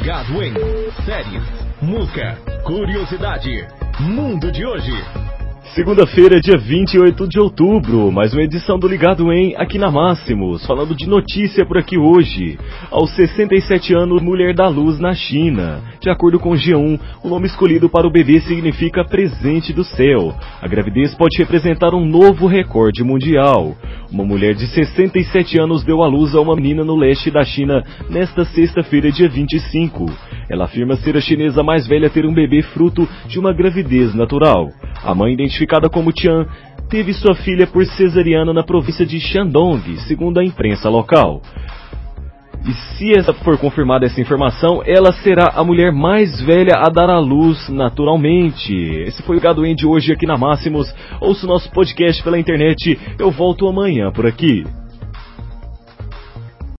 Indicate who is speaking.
Speaker 1: Ligado em séries, música, curiosidade, mundo de hoje.
Speaker 2: Segunda-feira, dia 28 de outubro, mais uma edição do Ligado em aqui na Máximos, falando de notícia por aqui hoje. Aos 67 anos, mulher da luz na China. De acordo com o G1, o nome escolhido para o bebê significa presente do céu. A gravidez pode representar um novo recorde mundial. Uma mulher de 67 anos deu à luz a uma menina no leste da China nesta sexta-feira, dia 25. Ela afirma ser a chinesa mais velha a ter um bebê fruto de uma gravidez natural. A mãe, identificada como Tian, teve sua filha por cesariana na província de Shandong, segundo a imprensa local. E se essa for confirmada essa informação, ela será a mulher mais velha a dar à luz naturalmente. Esse foi o Gado de hoje aqui na Máximos. Ouça o nosso podcast pela internet. Eu volto amanhã por aqui.